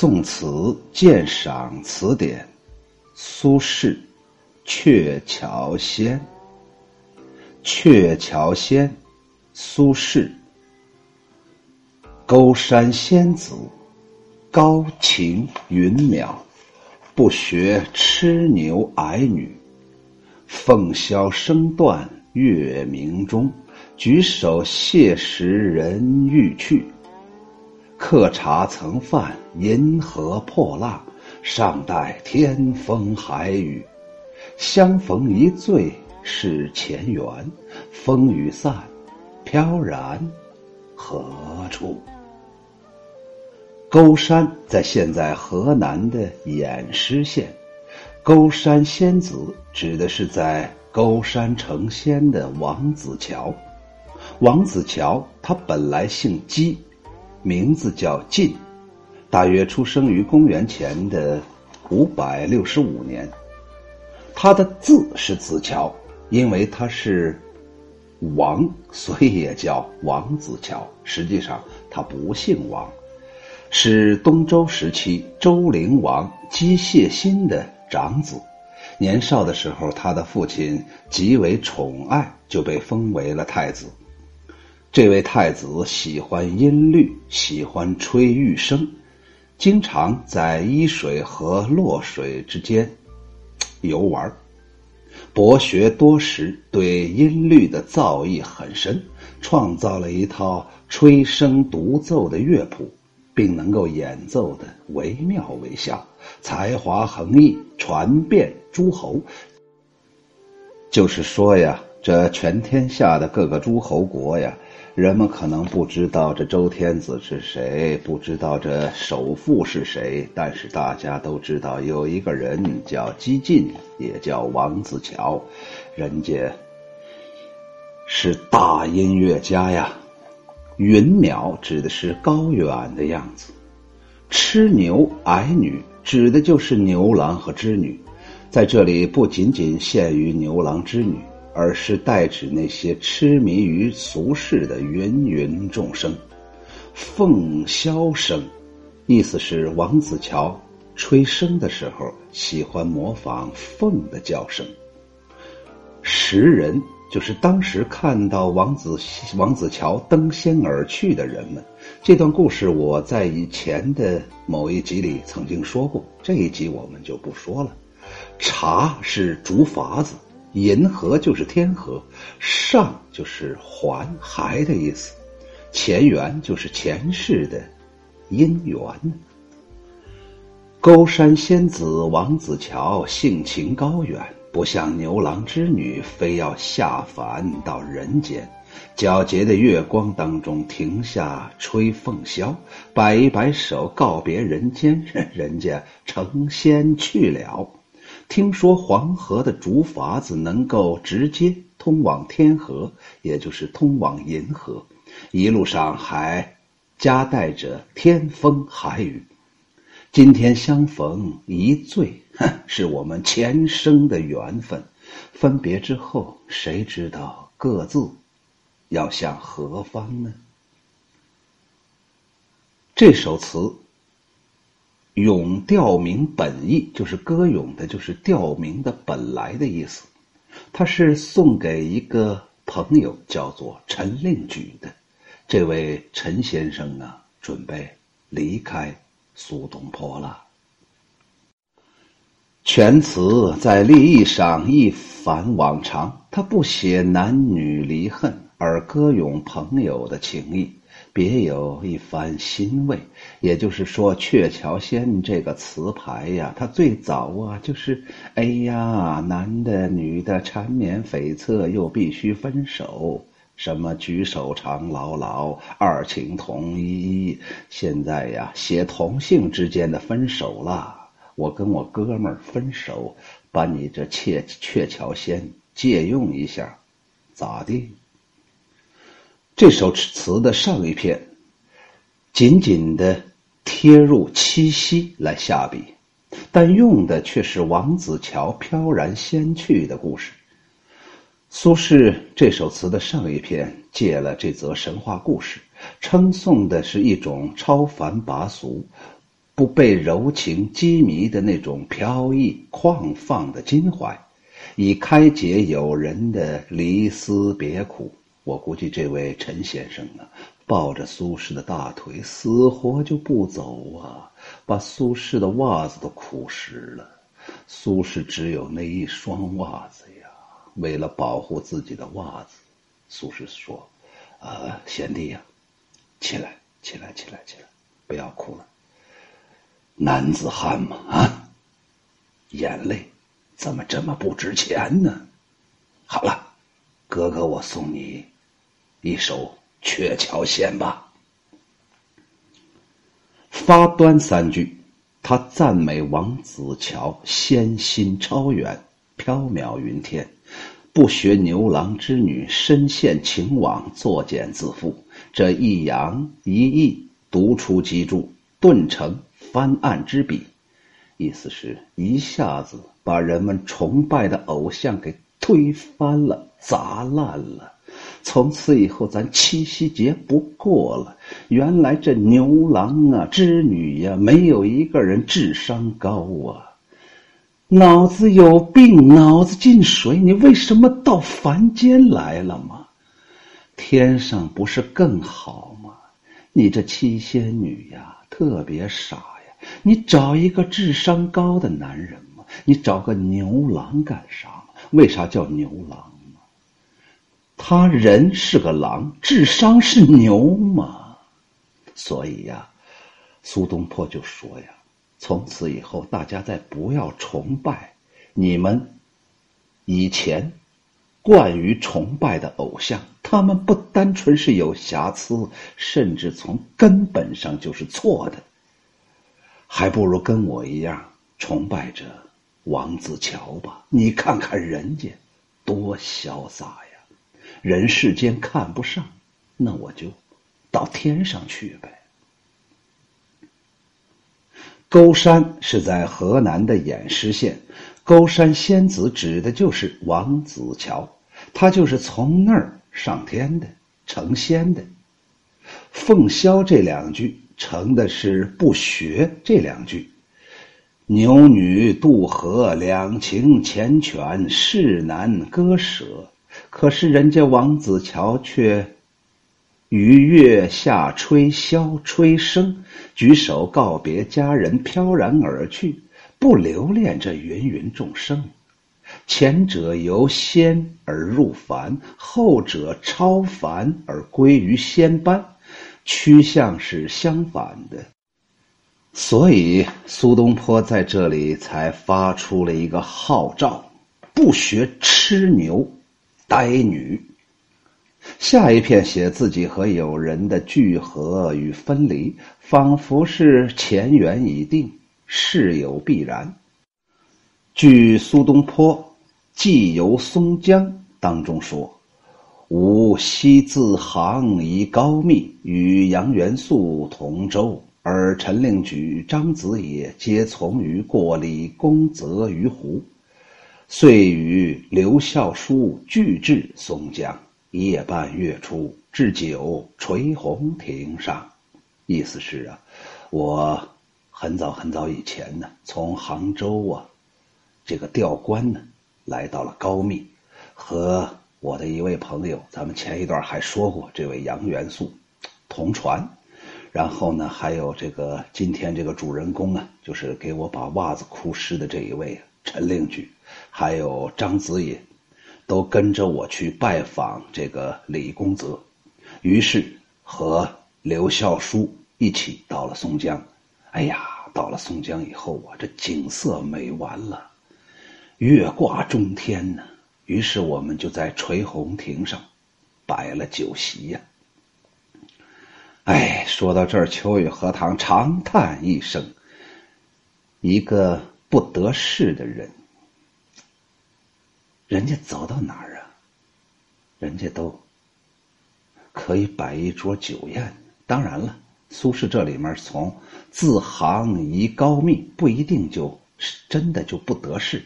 宋词鉴赏词典》，苏轼《鹊桥仙》。鹊桥仙，苏轼。勾山仙子，高擎云渺，不学痴牛矮女。凤箫声断月明中，举手谢时人欲去。客茶曾犯银河破浪，尚待天风海雨。相逢一醉是前缘，风雨散，飘然何处？勾山在现在河南的偃师县，勾山仙子指的是在勾山成仙的王子乔。王子乔他本来姓姬。名字叫晋，大约出生于公元前的五百六十五年。他的字是子乔，因为他是王，所以也叫王子乔。实际上他不姓王，是东周时期周灵王姬谢辛的长子。年少的时候，他的父亲极为宠爱，就被封为了太子。这位太子喜欢音律，喜欢吹玉笙，经常在伊水和洛水之间游玩，博学多识，对音律的造诣很深，创造了一套吹笙独奏的乐谱，并能够演奏的惟妙惟肖，才华横溢，传遍诸侯。就是说呀，这全天下的各个诸侯国呀。人们可能不知道这周天子是谁，不知道这首富是谁，但是大家都知道有一个人叫姬晋，也叫王子乔，人家是大音乐家呀。云邈指的是高远的样子，痴牛矮女指的就是牛郎和织女，在这里不仅仅限于牛郎织女。而是代指那些痴迷于俗世的芸芸众生。凤箫声，意思是王子乔吹笙的时候喜欢模仿凤的叫声。时人就是当时看到王子王子乔登仙而去的人们。这段故事我在以前的某一集里曾经说过，这一集我们就不说了。茶是竹筏子。银河就是天河，上就是环还的意思，前缘就是前世的姻缘。勾山仙子王子乔性情高远，不像牛郎织女非要下凡到人间，皎洁的月光当中停下吹凤箫，摆一摆手告别人间，人家成仙去了。听说黄河的竹筏子能够直接通往天河，也就是通往银河，一路上还夹带着天风海雨。今天相逢一醉，是我们前生的缘分。分别之后，谁知道各自要向何方呢？这首词。咏调名本意就是歌咏的，就是调名的本来的意思。他是送给一个朋友，叫做陈令举的。这位陈先生呢，准备离开苏东坡了。全词在立意上一反往常，他不写男女离恨，而歌咏朋友的情谊。别有一番欣慰，也就是说，《鹊桥仙》这个词牌呀，它最早啊，就是哎呀，男的女的缠绵悱恻，又必须分手，什么举手长牢牢，二情同依依。现在呀，写同性之间的分手了，我跟我哥们儿分手，把你这《鹊鹊桥仙》借用一下，咋地？这首词的上一篇，紧紧的贴入七夕来下笔，但用的却是王子乔飘然仙去的故事。苏轼这首词的上一篇借了这则神话故事，称颂的是一种超凡拔俗、不被柔情羁迷的那种飘逸旷放的襟怀，以开解友人的离思别苦。我估计这位陈先生啊，抱着苏轼的大腿，死活就不走啊，把苏轼的袜子都哭湿了。苏轼只有那一双袜子呀，为了保护自己的袜子，苏轼说：“呃，贤弟呀，起来，起来，起来，起来，不要哭了。男子汉嘛，啊，眼泪怎么这么不值钱呢？好了，哥哥，我送你。”一首《鹊桥仙》吧。发端三句，他赞美王子乔仙心超远，缥缈云天，不学牛郎织女深陷情网，作茧自缚。这一扬一抑，独出机杼，顿成翻案之笔。意思是一下子把人们崇拜的偶像给推翻了，砸烂了。从此以后，咱七夕节不过了。原来这牛郎啊、织女呀，没有一个人智商高啊，脑子有病，脑子进水。你为什么到凡间来了吗？天上不是更好吗？你这七仙女呀，特别傻呀！你找一个智商高的男人吗？你找个牛郎干啥为啥叫牛郎？他人是个狼，智商是牛嘛？所以呀，苏东坡就说呀：“从此以后，大家再不要崇拜你们以前惯于崇拜的偶像，他们不单纯是有瑕疵，甚至从根本上就是错的。还不如跟我一样崇拜着王子乔吧。你看看人家多潇洒呀！”人世间看不上，那我就到天上去呗。沟山是在河南的偃师县，沟山仙子指的就是王子乔，他就是从那儿上天的，成仙的。凤箫这两句成的是不学这两句，牛女渡河，两情缱绻，世难割舍。可是人家王子乔却，于月下吹箫吹笙，举手告别家人，飘然而去，不留恋这芸芸众生。前者由仙而入凡，后者超凡而归于仙班，趋向是相反的。所以苏东坡在这里才发出了一个号召：不学痴牛。呆女，下一片写自己和友人的聚合与分离，仿佛是前缘已定，事有必然。据苏东坡《寄游松江》当中说：“吾昔自杭以高密，与杨元素同舟，而陈令举、张子野皆从于过李公泽于湖。”遂与刘孝书俱至松江，夜半月出，置酒垂红亭上。意思是啊，我很早很早以前呢，从杭州啊，这个调官呢，来到了高密，和我的一位朋友，咱们前一段还说过，这位杨元素同船，然后呢，还有这个今天这个主人公啊，就是给我把袜子哭湿的这一位陈令举。还有张子野，都跟着我去拜访这个李公泽，于是和刘孝书一起到了松江。哎呀，到了松江以后啊，这景色美完了，月挂中天呢。于是我们就在垂虹亭上摆了酒席呀。哎，说到这儿，秋雨荷塘长叹一声：一个不得势的人。人家走到哪儿啊？人家都可以摆一桌酒宴。当然了，苏轼这里面从自行移高密不一定就是真的就不得势，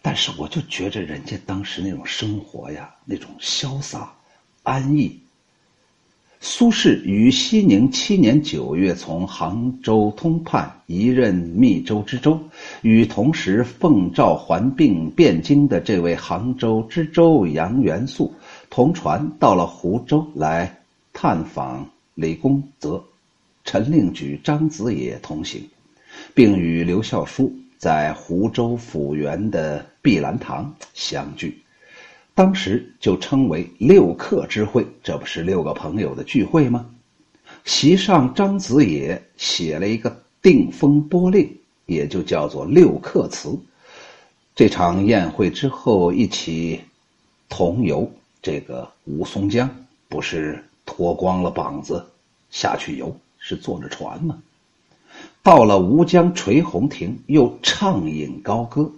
但是我就觉着人家当时那种生活呀，那种潇洒、安逸，苏轼于熙宁七年九月从杭州通判一任密州知州，与同时奉诏还并汴京的这位杭州知州杨元素同船到了湖州来探访李公泽、陈令举、张子野同行，并与刘孝书在湖州府园的碧兰堂相聚。当时就称为六客之会，这不是六个朋友的聚会吗？席上张子野写了一个定风波令，也就叫做六客词。这场宴会之后，一起同游这个吴淞江，不是脱光了膀子下去游，是坐着船吗？到了吴江垂虹亭，又畅饮高歌，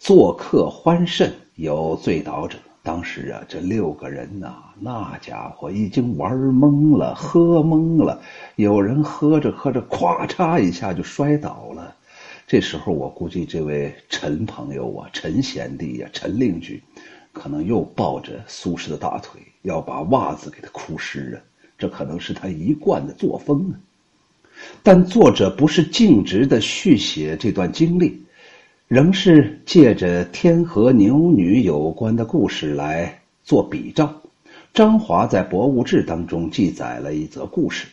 做客欢甚。有醉倒者，当时啊，这六个人呐，那家伙已经玩懵了，喝懵了。有人喝着喝着，咵嚓一下就摔倒了。这时候，我估计这位陈朋友啊，陈贤弟呀，陈令举，可能又抱着苏轼的大腿，要把袜子给他哭湿啊。这可能是他一贯的作风啊。但作者不是径直的续写这段经历。仍是借着天河牛女有关的故事来做比照。张华在《博物志》当中记载了一则故事：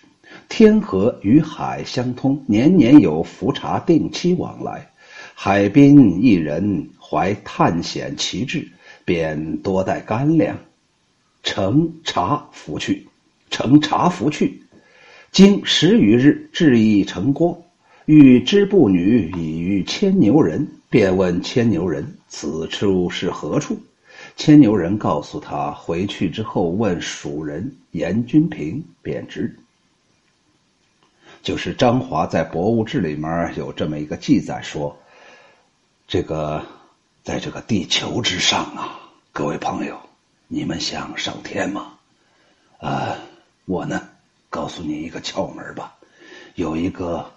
天河与海相通，年年有浮茶定期往来。海滨一人怀探险奇志，便多带干粮，乘茶浮去。乘茶浮去，经十余日，至一成郭，遇织布女已遇牵牛人。便问牵牛人：“此处是何处？”牵牛人告诉他：“回去之后问蜀人严君平便知。”就是张华在《博物志》里面有这么一个记载说：“这个在这个地球之上啊，各位朋友，你们想上天吗？啊，我呢，告诉你一个窍门吧，有一个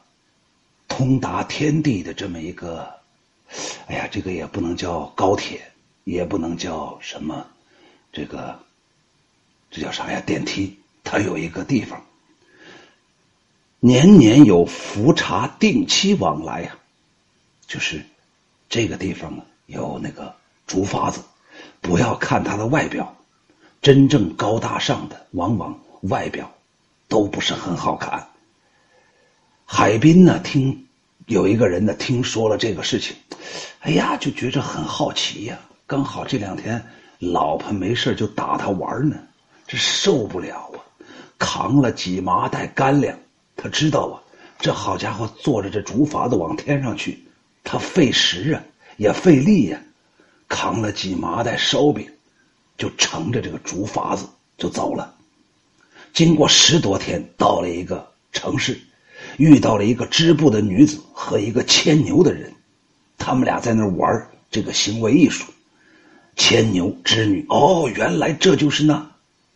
通达天地的这么一个。”哎呀，这个也不能叫高铁，也不能叫什么，这个，这叫啥呀？电梯。它有一个地方，年年有浮茶定期往来呀，就是这个地方有那个竹筏子。不要看它的外表，真正高大上的往往外表都不是很好看。海滨呢，听。有一个人呢，听说了这个事情，哎呀，就觉着很好奇呀。刚好这两天老婆没事就打他玩呢，这受不了啊，扛了几麻袋干粮。他知道啊，这好家伙坐着这竹筏子往天上去，他费时啊，也费力呀。扛了几麻袋烧饼，就乘着这个竹筏子就走了。经过十多天，到了一个城市。遇到了一个织布的女子和一个牵牛的人，他们俩在那玩这个行为艺术，牵牛织女。哦，原来这就是那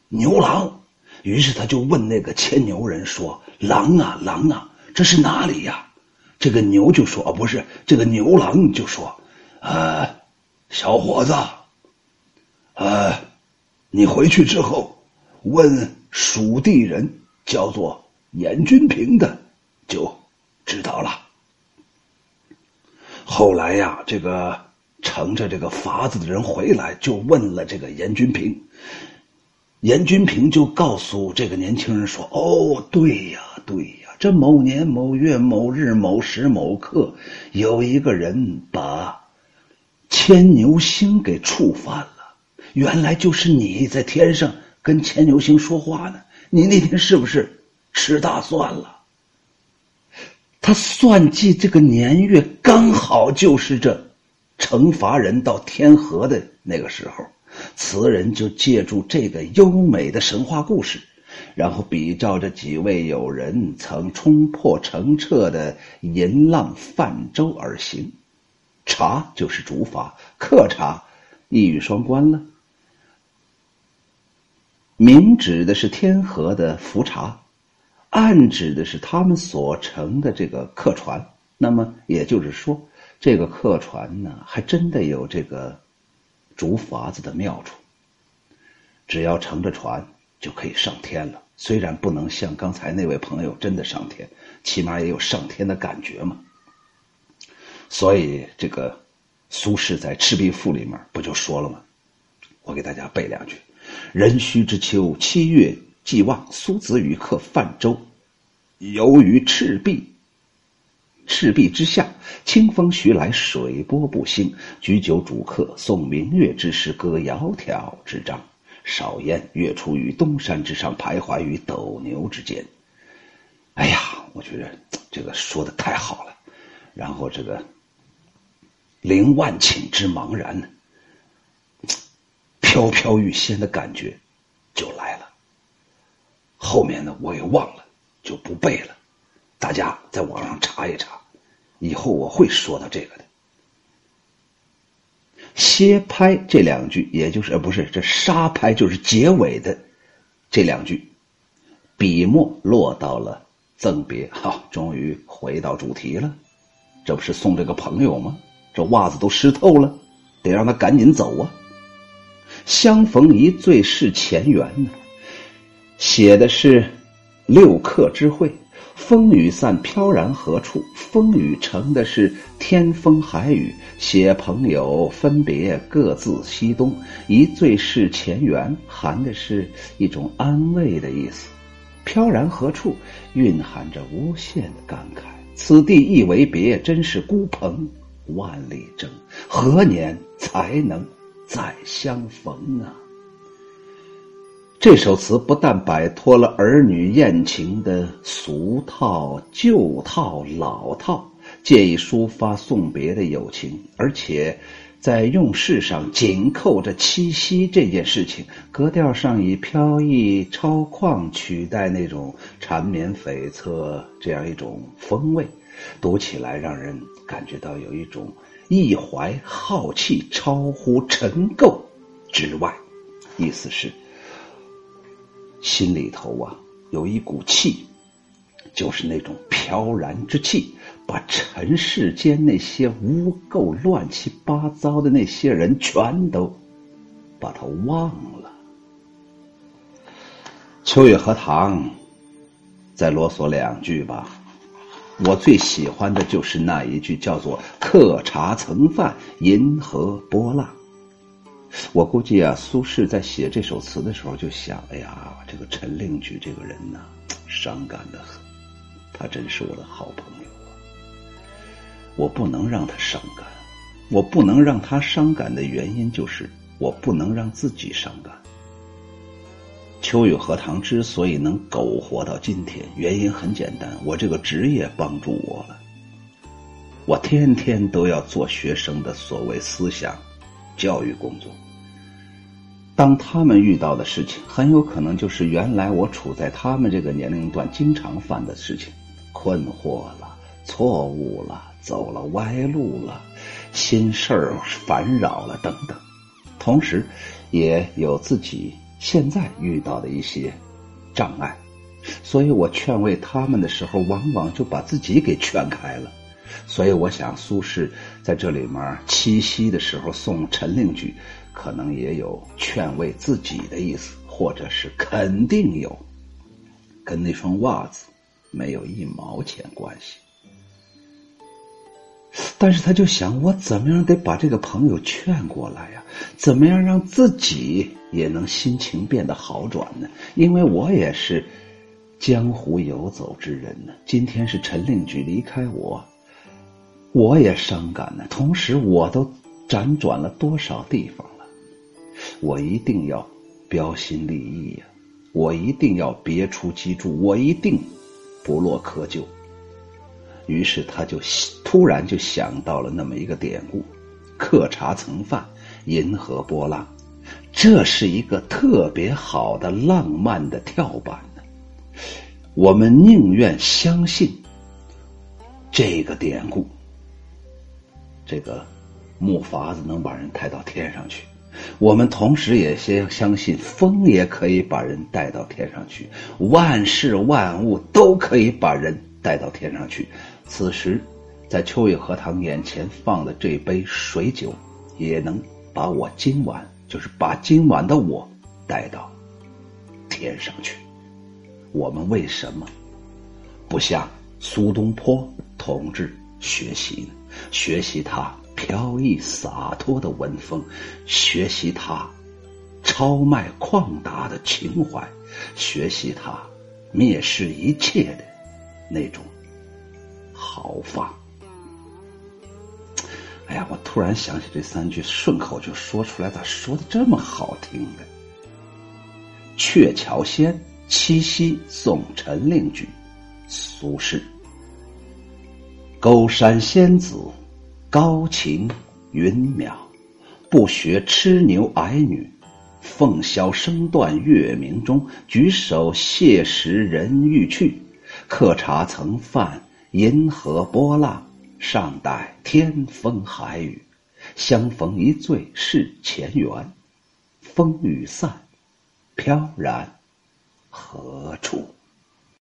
牛郎。于是他就问那个牵牛人说：“郎啊，郎啊，这是哪里呀？”这个牛就说：“哦，不是。”这个牛郎就说：“呃，小伙子，呃，你回去之后问蜀地人，叫做严君平的。”就知道了。后来呀，这个乘着这个筏子的人回来，就问了这个严君平。严君平就告诉这个年轻人说：“哦，对呀，对呀，这某年某月某日某时某刻，有一个人把牵牛星给触犯了。原来就是你在天上跟牵牛星说话呢。你那天是不是吃大蒜了？”他算计这个年月，刚好就是这惩罚人到天河的那个时候。词人就借助这个优美的神话故事，然后比照着几位友人曾冲破澄澈的银浪泛舟而行。茶就是竹筏，客茶一语双关了。明指的是天河的浮茶。暗指的是他们所乘的这个客船，那么也就是说，这个客船呢，还真的有这个竹筏子的妙处。只要乘着船就可以上天了。虽然不能像刚才那位朋友真的上天，起码也有上天的感觉嘛。所以这个苏轼在《赤壁赋》里面不就说了吗？我给大家背两句：“壬戌之秋，七月既望，苏子与客泛舟，游于赤壁。赤壁之下，清风徐来，水波不兴。举酒煮客，诵明月之时，歌窈窕之章。少焉，月出于东山之上，徘徊于斗牛之间。”哎呀，我觉得这个说的太好了。然后这个“临万顷之茫然”？飘飘欲仙的感觉就来了。后面呢，我也忘了，就不背了。大家在网上查一查，以后我会说到这个的。歇拍这两句，也就是呃，不是这沙拍，就是结尾的这两句，笔墨落到了赠别。好，终于回到主题了。这不是送这个朋友吗？这袜子都湿透了，得让他赶紧走啊。相逢一醉是前缘呢，写的是六客之会。风雨散，飘然何处？风雨成的是天风海雨，写朋友分别各自西东。一醉是前缘，含的是一种安慰的意思。飘然何处，蕴含着无限的感慨。此地一为别，真是孤蓬万里征，何年才能？再相逢啊！这首词不但摆脱了儿女艳情的俗套、旧套、老套，借以抒发送别的友情，而且在用事上紧扣着七夕这件事情，格调上以飘逸超旷取代那种缠绵悱恻这样一种风味，读起来让人感觉到有一种。一怀浩气，超乎尘垢之外，意思是心里头啊有一股气，就是那种飘然之气，把尘世间那些污垢、乱七八糟的那些人全都把他忘了。秋月荷塘，再啰嗦两句吧。我最喜欢的就是那一句，叫做“客茶曾饭，银河波浪”。我估计啊，苏轼在写这首词的时候就想：哎呀，这个陈令举这个人呐，伤感的很。他真是我的好朋友啊！我不能让他伤感，我不能让他伤感的原因就是，我不能让自己伤感。秋雨荷塘之所以能苟活到今天，原因很简单，我这个职业帮助我了。我天天都要做学生的所谓思想教育工作。当他们遇到的事情，很有可能就是原来我处在他们这个年龄段经常犯的事情：困惑了、错误了、走了歪路了、心事儿烦扰了等等。同时，也有自己。现在遇到的一些障碍，所以我劝慰他们的时候，往往就把自己给劝开了。所以我想，苏轼在这里面七夕的时候送陈令举，可能也有劝慰自己的意思，或者是肯定有，跟那双袜子没有一毛钱关系。但是他就想，我怎么样得把这个朋友劝过来呀？怎么样让自己也能心情变得好转呢？因为我也是江湖游走之人呢。今天是陈令举离开我，我也伤感呢。同时，我都辗转了多少地方？我一定要标新立异呀！我一定要别出机杼，我一定不落窠臼。于是他就突然就想到了那么一个典故：“客茶曾饭，银河波浪。”这是一个特别好的浪漫的跳板呢。我们宁愿相信这个典故，这个木筏子能把人抬到天上去。我们同时也先相信风也可以把人带到天上去，万事万物都可以把人带到天上去。此时，在秋月荷塘眼前放的这杯水酒，也能把我今晚，就是把今晚的我带到天上去。我们为什么不向苏东坡同志学习呢？学习他飘逸洒脱的文风，学习他超迈旷达的情怀，学习他蔑视一切的那种豪放。哎呀，我突然想起这三句，顺口就说出来，咋说的这么好听呢？《鹊桥仙·七夕送陈令举》，苏轼。沟山仙子，高情云渺，不学痴牛矮女，凤箫声断月明中，举手谢时人欲去，客茶曾泛银河波浪。尚待天风海雨，相逢一醉是前缘。风雨散，飘然何处？